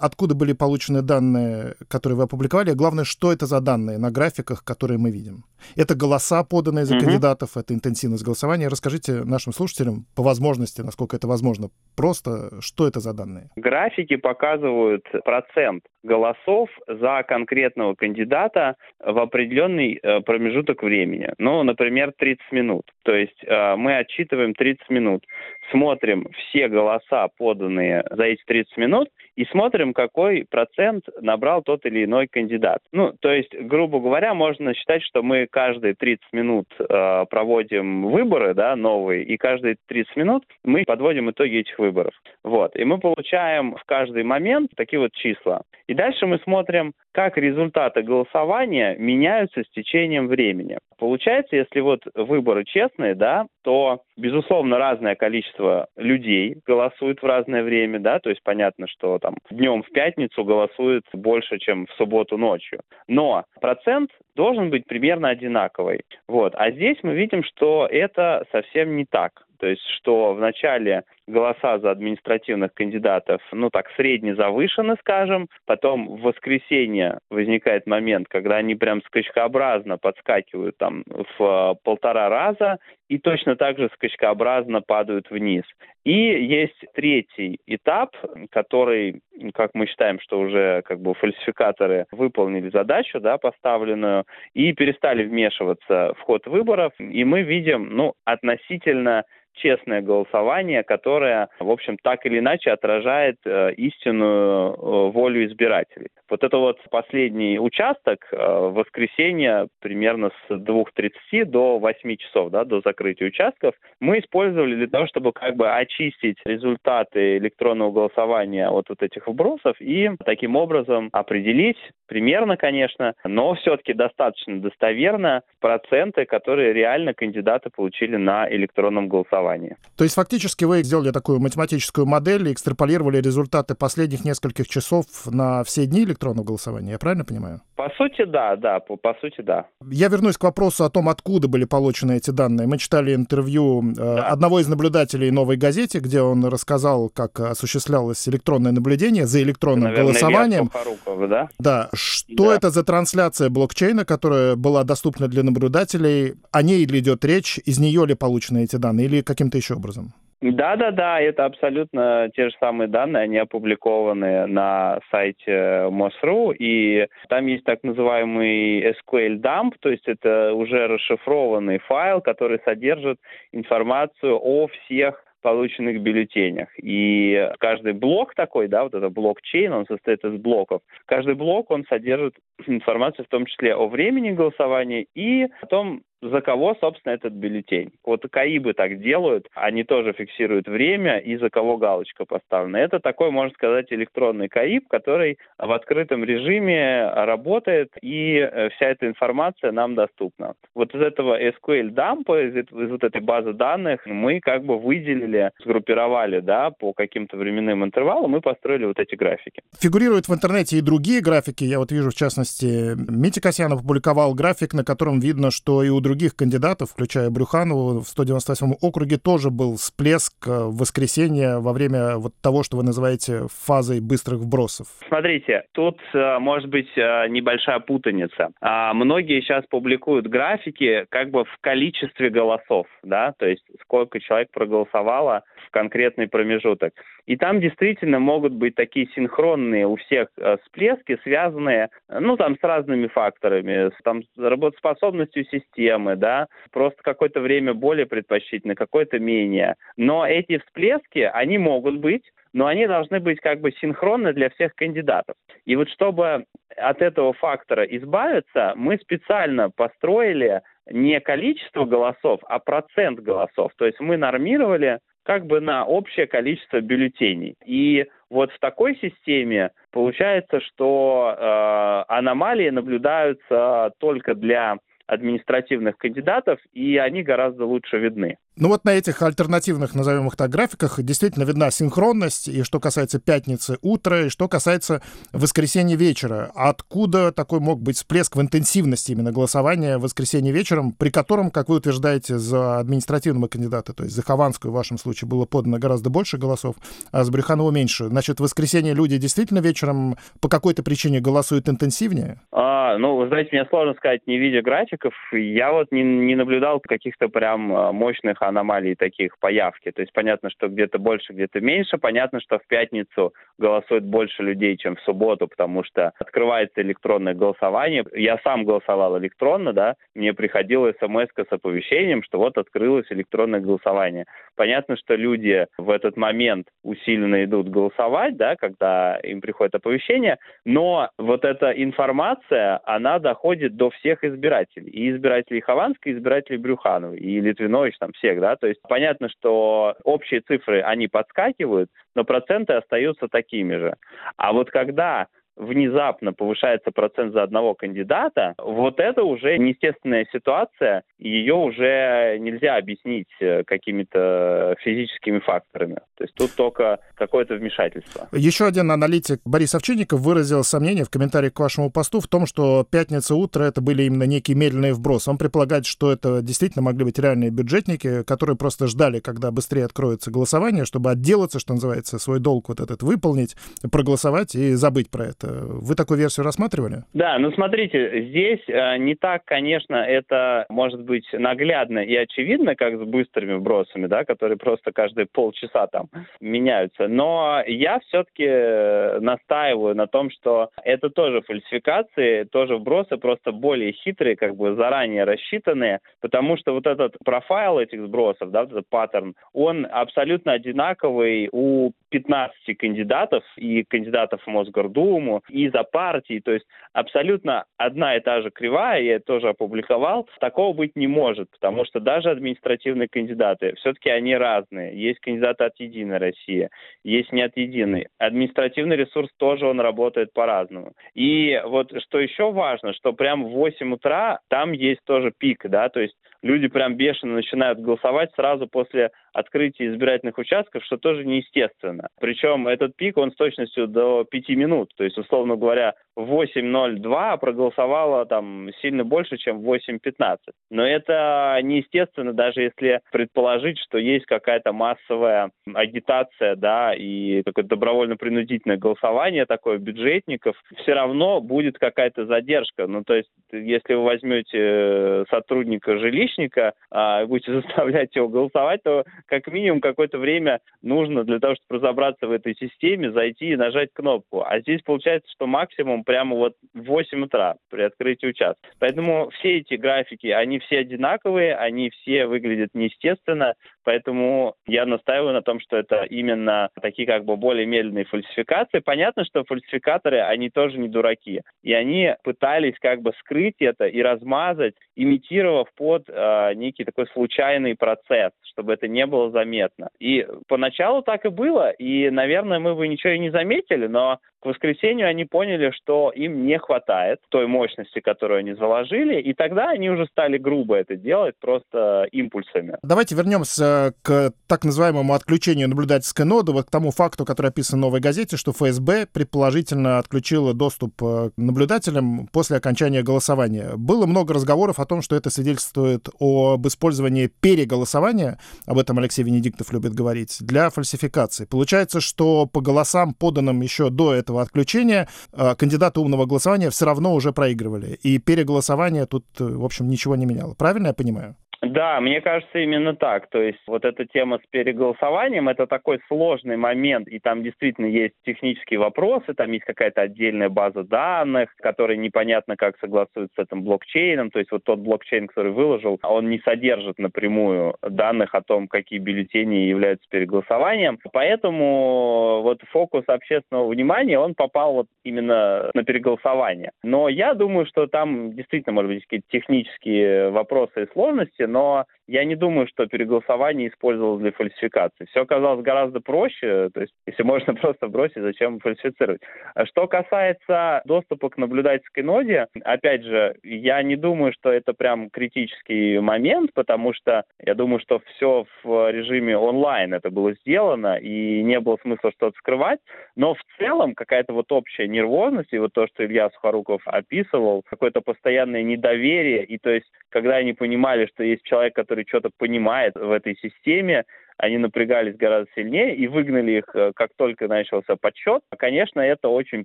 откуда были получены данные, которые вы опубликовали, а главное, что это за данные на графиках, которые мы видим. Это голоса, поданные за кандидатов, это интенсивность голосования. Расскажите нашим слушателям по возможности, насколько это возможно, просто, что это за данные? Графики показывают процент голосов за конкретного кандидата в определенный э, промежуток времени. Ну, например, 30 минут. То есть э, мы отчитываем 30 минут, смотрим все голоса, поданные за эти 30 минут, и смотрим, какой процент набрал тот или иной кандидат. Ну, то есть, грубо говоря, можно считать, что мы каждые 30 минут э, проводим выборы, да, новые, и каждые 30 минут мы подводим итоги этих выборов. Вот. И мы получаем в каждый момент такие вот числа. И дальше мы смотрим, как результаты голосования меняются с течением времени. Получается, если вот выборы честные, да, то, безусловно, разное количество людей голосует в разное время, да, то есть понятно, что там днем в пятницу голосует больше, чем в субботу ночью. Но процент должен быть примерно одинаковый. Вот. А здесь мы видим, что это совсем не так. То есть, что в начале голоса за административных кандидатов, ну так, средне завышены, скажем, потом в воскресенье возникает момент, когда они прям скачкообразно подскакивают там в э, полтора раза, и точно так же скачкообразно падают вниз. И есть третий этап, который, как мы считаем, что уже как бы фальсификаторы выполнили задачу, да, поставленную, и перестали вмешиваться в ход выборов, и мы видим, ну, относительно честное голосование, которое, в общем, так или иначе отражает э, истинную э, волю избирателей. Вот это вот последний участок, э, воскресенье примерно с 2.30 до 8 часов, да, до закрытия участков, мы использовали для того, чтобы как бы очистить результаты электронного голосования от вот этих вбросов и таким образом определить примерно, конечно, но все-таки достаточно достоверно проценты, которые реально кандидаты получили на электронном голосовании. То есть фактически вы сделали такую математическую модель и экстраполировали результаты последних нескольких часов на все дни электронного голосования, я правильно понимаю? По сути, да, да, по, по сути, да. Я вернусь к вопросу о том, откуда были получены эти данные. Мы читали интервью э, да. одного из наблюдателей «Новой газете», где он рассказал, как осуществлялось электронное наблюдение за электронным Наверное, голосованием. Харукова, да? Да. Что да. это за трансляция блокчейна, которая была доступна для наблюдателей? О ней ли идет речь? Из нее ли получены эти данные или каким-то еще образом? Да, да, да, это абсолютно те же самые данные, они опубликованы на сайте МОСРУ, и там есть так называемый SQL dump, то есть это уже расшифрованный файл, который содержит информацию о всех полученных бюллетенях. И каждый блок такой, да, вот это блокчейн, он состоит из блоков. Каждый блок, он содержит информацию в том числе о времени голосования и о том, за кого, собственно, этот бюллетень. Вот КАИБы так делают, они тоже фиксируют время и за кого галочка поставлена. Это такой, можно сказать, электронный КАИБ, который в открытом режиме работает, и э, вся эта информация нам доступна. Вот из этого SQL дампа, из, из вот этой базы данных мы как бы выделили, сгруппировали, да, по каким-то временным интервалам и построили вот эти графики. Фигурируют в интернете и другие графики. Я вот вижу, в частности, Митя Касьян опубликовал график, на котором видно, что и у других кандидатов, включая Брюханову, в 198 округе тоже был всплеск э, в воскресенье во время вот того, что вы называете фазой быстрых вбросов. Смотрите, тут э, может быть э, небольшая путаница. А, многие сейчас публикуют графики как бы в количестве голосов, да, то есть сколько человек проголосовало в конкретный промежуток. И там действительно могут быть такие синхронные у всех всплески, связанные, ну, там, с разными факторами, с там, работоспособностью системы, системы, да, просто какое-то время более предпочтительно, какое-то менее. Но эти всплески, они могут быть, но они должны быть как бы синхронны для всех кандидатов. И вот чтобы от этого фактора избавиться, мы специально построили не количество голосов, а процент голосов. То есть мы нормировали как бы на общее количество бюллетеней. И вот в такой системе получается, что э, аномалии наблюдаются только для административных кандидатов, и они гораздо лучше видны. Ну вот на этих альтернативных, назовем их так, графиках действительно видна синхронность, и что касается пятницы утра, и что касается воскресенья вечера. Откуда такой мог быть всплеск в интенсивности именно голосования в воскресенье вечером, при котором, как вы утверждаете, за административного кандидата, то есть за Хованскую в вашем случае было подано гораздо больше голосов, а с Брюханова меньше. Значит, в воскресенье люди действительно вечером по какой-то причине голосуют интенсивнее? А, ну, вы знаете, мне сложно сказать, не видя графиков. Я вот не, не наблюдал каких-то прям а, мощных аномалий таких по явке. То есть понятно, что где-то больше, где-то меньше. Понятно, что в пятницу голосует больше людей, чем в субботу, потому что открывается электронное голосование. Я сам голосовал электронно, да, мне приходила смс с оповещением, что вот открылось электронное голосование. Понятно, что люди в этот момент усиленно идут голосовать, да, когда им приходит оповещение, но вот эта информация, она доходит до всех избирателей. И избирателей Хованской, и избирателей Брюхановой, и Литвинович, там всех, да, то есть понятно, что общие цифры, они подскакивают, но проценты остаются такими же. А вот когда внезапно повышается процент за одного кандидата, вот это уже неестественная ситуация, ее уже нельзя объяснить э, какими-то физическими факторами. То есть тут только какое-то вмешательство. Еще один аналитик Борис Овчинников выразил сомнение в комментарии к вашему посту в том, что пятница утро это были именно некие медленные вбросы. Он предполагает, что это действительно могли быть реальные бюджетники, которые просто ждали, когда быстрее откроется голосование, чтобы отделаться, что называется, свой долг вот этот выполнить, проголосовать и забыть про это. Вы такую версию рассматривали? Да, ну смотрите, здесь э, не так, конечно, это может быть наглядно и очевидно, как с быстрыми вбросами, да, которые просто каждые полчаса там меняются. Но я все-таки э, настаиваю на том, что это тоже фальсификации, тоже вбросы, просто более хитрые, как бы заранее рассчитанные, потому что вот этот профайл этих сбросов, да, этот паттерн, он абсолютно одинаковый у 15 кандидатов и кандидатов в Мосгордуму, и за партии, то есть абсолютно одна и та же кривая, я это тоже опубликовал, такого быть не может, потому что даже административные кандидаты, все-таки они разные. Есть кандидаты от «Единой России», есть не от «Единой». Административный ресурс тоже он работает по-разному. И вот что еще важно, что прям в 8 утра там есть тоже пик, да, то есть люди прям бешено начинают голосовать сразу после открытия избирательных участков, что тоже неестественно. Причем этот пик, он с точностью до 5 минут. То есть, условно говоря, 8.02 проголосовало там сильно больше, чем в 8.15. Но это неестественно, даже если предположить, что есть какая-то массовая агитация, да, и какое-то добровольно-принудительное голосование такое бюджетников, все равно будет какая-то задержка. Ну, то есть, если вы возьмете сотрудника-жилищника, а, будете заставлять его голосовать, то как минимум какое-то время нужно для того, чтобы разобраться в этой системе, зайти и нажать кнопку. А здесь получается, что максимум прямо вот в 8 утра при открытии участка. Поэтому все эти графики, они все одинаковые, они все выглядят неестественно, поэтому я настаиваю на том, что это именно такие как бы более медленные фальсификации. Понятно, что фальсификаторы, они тоже не дураки, и они пытались как бы скрыть это и размазать, имитировав под э, некий такой случайный процесс, чтобы это не было заметно. И поначалу так и было, и, наверное, мы бы ничего и не заметили, но к воскресенью они поняли, что им не хватает той мощности, которую они заложили, и тогда они уже стали грубо это делать, просто импульсами. Давайте вернемся к так называемому отключению наблюдательской ноды, вот к тому факту, который описан в «Новой газете», что ФСБ предположительно отключила доступ э, к наблюдателям после окончания голосования. Было много разговоров о том, что это свидетельствует об использовании переголосования, об этом Алексей Венедиктов любит говорить, для фальсификации. Получается, что по голосам, поданным еще до этого отключения э, кандидаты умного голосования все равно уже проигрывали. И переголосование тут, э, в общем, ничего не меняло. Правильно я понимаю? Да, мне кажется именно так. То есть вот эта тема с переголосованием, это такой сложный момент, и там действительно есть технические вопросы, там есть какая-то отдельная база данных, которая непонятно как согласуется с этим блокчейном. То есть вот тот блокчейн, который выложил, он не содержит напрямую данных о том, какие бюллетени являются переголосованием. Поэтому вот фокус общественного внимания, он попал вот именно на переголосование. Но я думаю, что там действительно, может быть, какие-то технические вопросы и сложности, но я не думаю, что переголосование использовалось для фальсификации. Все оказалось гораздо проще, то есть если можно просто бросить, зачем фальсифицировать. А что касается доступа к наблюдательской ноде, опять же, я не думаю, что это прям критический момент, потому что я думаю, что все в режиме онлайн это было сделано, и не было смысла что-то скрывать, но в целом какая-то вот общая нервозность, и вот то, что Илья Сухоруков описывал, какое-то постоянное недоверие, и то есть, когда они понимали, что есть человек, который что-то понимает в этой системе, они напрягались гораздо сильнее и выгнали их, э, как только начался подсчет. Конечно, это очень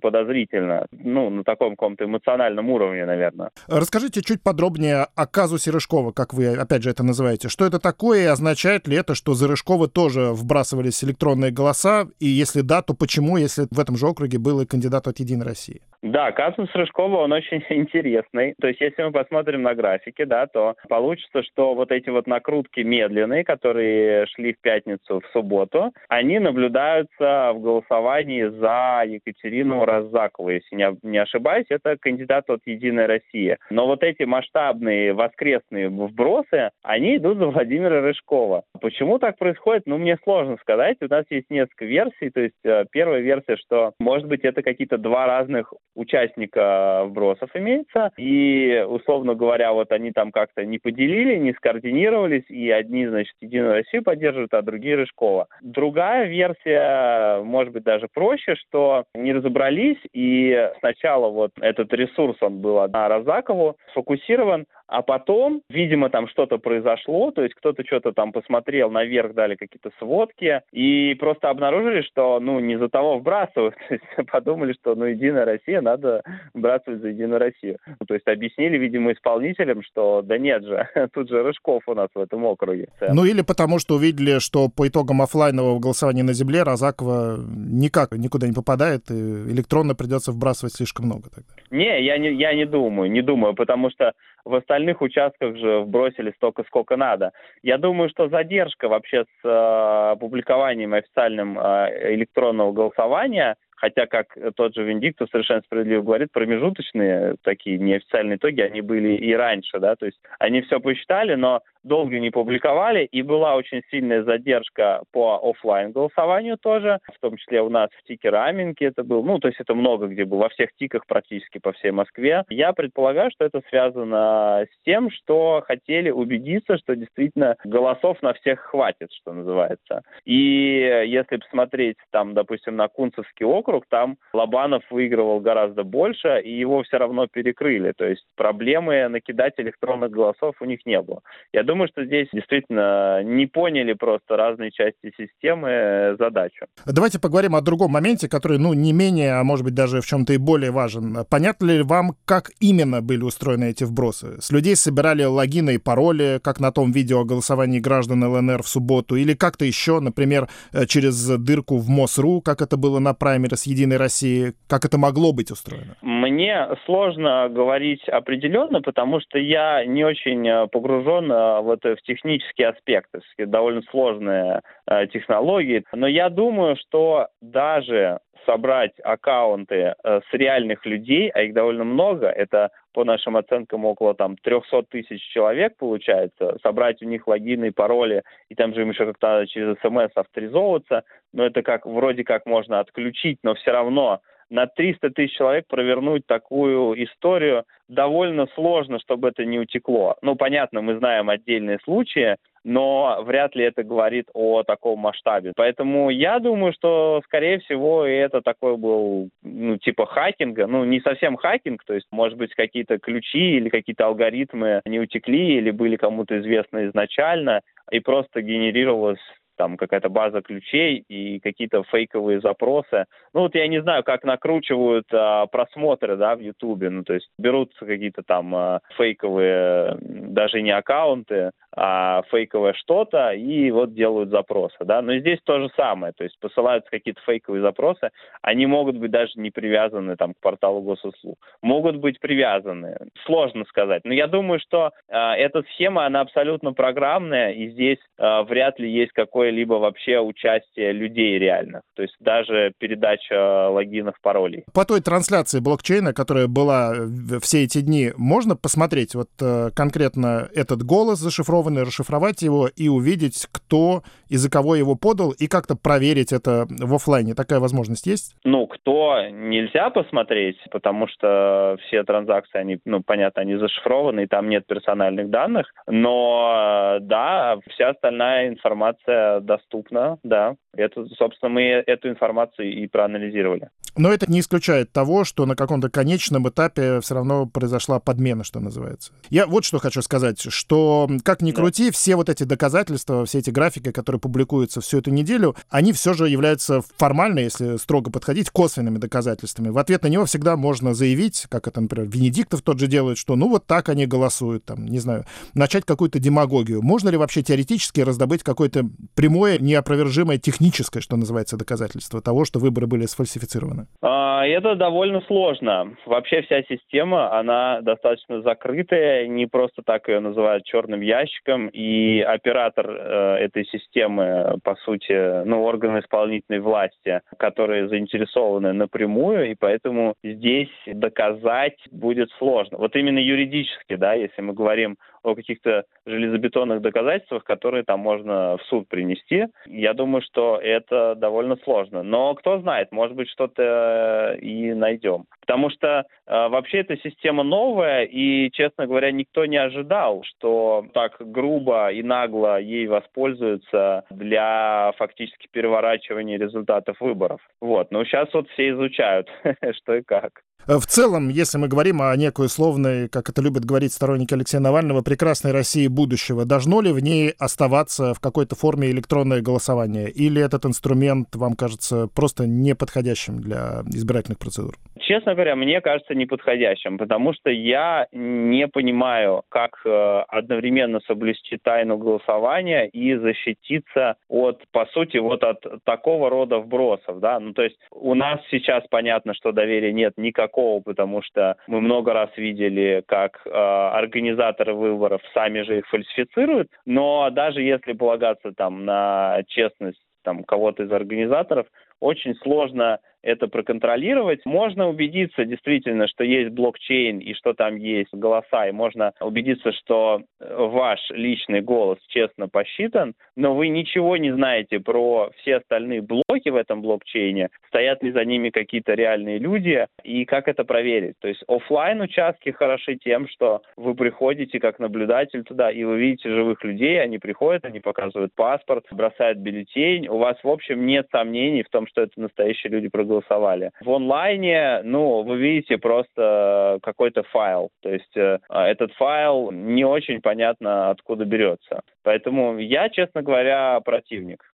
подозрительно, ну, на таком каком-то эмоциональном уровне, наверное. Расскажите чуть подробнее о казусе Рыжкова, как вы, опять же, это называете. Что это такое и означает ли это, что за Рыжкова тоже вбрасывались электронные голоса? И если да, то почему, если в этом же округе был и кандидат от «Единой России»? Да, казус Рыжкова, он очень интересный. То есть, если мы посмотрим на графики, да, то получится, что вот эти вот накрутки медленные, которые шли в пятницу, в субботу, они наблюдаются в голосовании за Екатерину Раззакову, если не, не ошибаюсь, это кандидат от «Единой России». Но вот эти масштабные воскресные вбросы, они идут за Владимира Рыжкова. Почему так происходит? Ну, мне сложно сказать. У нас есть несколько версий. То есть, э, первая версия, что, может быть, это какие-то два разных участника вбросов имеется. И, условно говоря, вот они там как-то не поделили, не скоординировались, и одни, значит, Единую Россию поддерживают, а другие Рыжкова. Другая версия, может быть, даже проще, что не разобрались, и сначала вот этот ресурс, он был на Розакову сфокусирован, а потом, видимо, там что-то произошло, то есть кто-то что-то там посмотрел наверх, дали какие-то сводки, и просто обнаружили, что, ну, не за того вбрасывают, то есть подумали, что, ну, Единая Россия, надо вбрасывать за Единую Россию. Ну, то есть объяснили, видимо, исполнителям, что да нет же, тут же Рыжков у нас в этом округе. Ну, или потому что увидели, что по итогам офлайнового голосования на земле Розакова никак никуда не попадает, и электронно придется вбрасывать слишком много тогда. Не, я не, я не думаю, не думаю, потому что в остальных участках же вбросили столько, сколько надо. Я думаю, что задержка вообще с э, публикованием официальным э, электронного голосования Хотя, как тот же Виндиктус совершенно справедливо говорит, промежуточные такие неофициальные итоги, они были и раньше, да, то есть они все посчитали, но долго не публиковали, и была очень сильная задержка по офлайн голосованию тоже, в том числе у нас в тике Раменке это был, ну, то есть это много где было, во всех тиках практически по всей Москве. Я предполагаю, что это связано с тем, что хотели убедиться, что действительно голосов на всех хватит, что называется. И если посмотреть там, допустим, на Кунцевский округ, там Лобанов выигрывал гораздо больше, и его все равно перекрыли. То есть проблемы накидать электронных голосов у них не было. Я думаю, думаю, что здесь действительно не поняли просто разные части системы э, задачу. Давайте поговорим о другом моменте, который, ну, не менее, а может быть даже в чем-то и более важен. Понятно ли вам, как именно были устроены эти вбросы? С людей собирали логины и пароли, как на том видео о голосовании граждан ЛНР в субботу, или как-то еще, например, э, через дырку в МОСРУ, как это было на праймере с Единой России, как это могло быть устроено? Мне сложно говорить определенно, потому что я не очень э, погружен вот в технические аспекты, довольно сложные э, технологии. Но я думаю, что даже собрать аккаунты э, с реальных людей, а их довольно много, это по нашим оценкам около там 300 тысяч человек получается, собрать у них логины и пароли, и там же им еще как-то через смс авторизовываться, но это как вроде как можно отключить, но все равно на 300 тысяч человек провернуть такую историю довольно сложно, чтобы это не утекло. Ну, понятно, мы знаем отдельные случаи, но вряд ли это говорит о таком масштабе. Поэтому я думаю, что, скорее всего, это такой был, ну, типа хакинга, ну, не совсем хакинг, то есть, может быть, какие-то ключи или какие-то алгоритмы не утекли или были кому-то известны изначально, и просто генерировалось там какая-то база ключей и какие-то фейковые запросы. Ну вот я не знаю, как накручивают а, просмотры, да, в Ютубе. Ну то есть берутся какие-то там а, фейковые, даже не аккаунты, а фейковое что-то и вот делают запросы, да. Но здесь то же самое, то есть посылаются какие-то фейковые запросы, они могут быть даже не привязаны там к порталу госуслуг, могут быть привязаны, сложно сказать. Но я думаю, что э, эта схема она абсолютно программная и здесь э, вряд ли есть какое-либо вообще участие людей реальных, то есть даже передача логинов, паролей. По той трансляции блокчейна, которая была все эти дни, можно посмотреть вот э, конкретно этот голос зашифрованный зашифрованный, расшифровать его и увидеть, кто и за кого его подал, и как-то проверить это в офлайне. Такая возможность есть? Ну, кто нельзя посмотреть, потому что все транзакции, они, ну, понятно, они зашифрованы, и там нет персональных данных, но да, вся остальная информация доступна, да. Это, собственно, мы эту информацию и проанализировали. Но это не исключает того, что на каком-то конечном этапе все равно произошла подмена, что называется. Я вот что хочу сказать, что как ни крути, все вот эти доказательства, все эти графики, которые публикуются всю эту неделю, они все же являются формально, если строго подходить, косвенными доказательствами. В ответ на него всегда можно заявить, как это, например, Венедиктов тот же делает, что ну вот так они голосуют, там, не знаю, начать какую-то демагогию. Можно ли вообще теоретически раздобыть какое-то прямое, неопровержимое техническое, что называется, доказательство того, что выборы были сфальсифицированы? А, это довольно сложно. Вообще вся система, она достаточно закрытая, не просто так ее называют черным ящиком, и оператор э, этой системы, по сути, ну, органы исполнительной власти, которые заинтересованы напрямую, и поэтому здесь доказать будет сложно. Вот именно юридически, да, если мы говорим о каких-то железобетонных доказательствах, которые там можно в суд принести. Я думаю, что это довольно сложно. Но кто знает, может быть, что-то и найдем. Потому что э, вообще эта система новая, и, честно говоря, никто не ожидал, что так грубо и нагло ей воспользуются для фактически переворачивания результатов выборов. Вот. Но сейчас вот все изучают, что и как. В целом, если мы говорим о некой условной, как это любят говорить сторонники Алексея Навального, прекрасной России будущего, должно ли в ней оставаться в какой-то форме электронное голосование? Или этот инструмент вам кажется просто неподходящим для избирательных процедур? Честно говоря, мне кажется неподходящим, потому что я не понимаю, как э, одновременно соблюсти тайну голосования и защититься от, по сути, вот от такого рода вбросов, да. Ну, то есть у нас сейчас понятно, что доверия нет никакого, потому что мы много раз видели, как э, организаторы выборов сами же их фальсифицируют, но даже если полагаться там на честность там кого-то из организаторов, очень сложно это проконтролировать. Можно убедиться действительно, что есть блокчейн и что там есть голоса, и можно убедиться, что ваш личный голос честно посчитан, но вы ничего не знаете про все остальные блоки в этом блокчейне, стоят ли за ними какие-то реальные люди, и как это проверить. То есть офлайн участки хороши тем, что вы приходите как наблюдатель туда, и вы видите живых людей, они приходят, они показывают паспорт, бросают бюллетень, у вас, в общем, нет сомнений в том, что это настоящие люди проголосовали голосовали. В онлайне, ну, вы видите просто какой-то файл. То есть э, этот файл не очень понятно, откуда берется. Поэтому я, честно говоря, противник.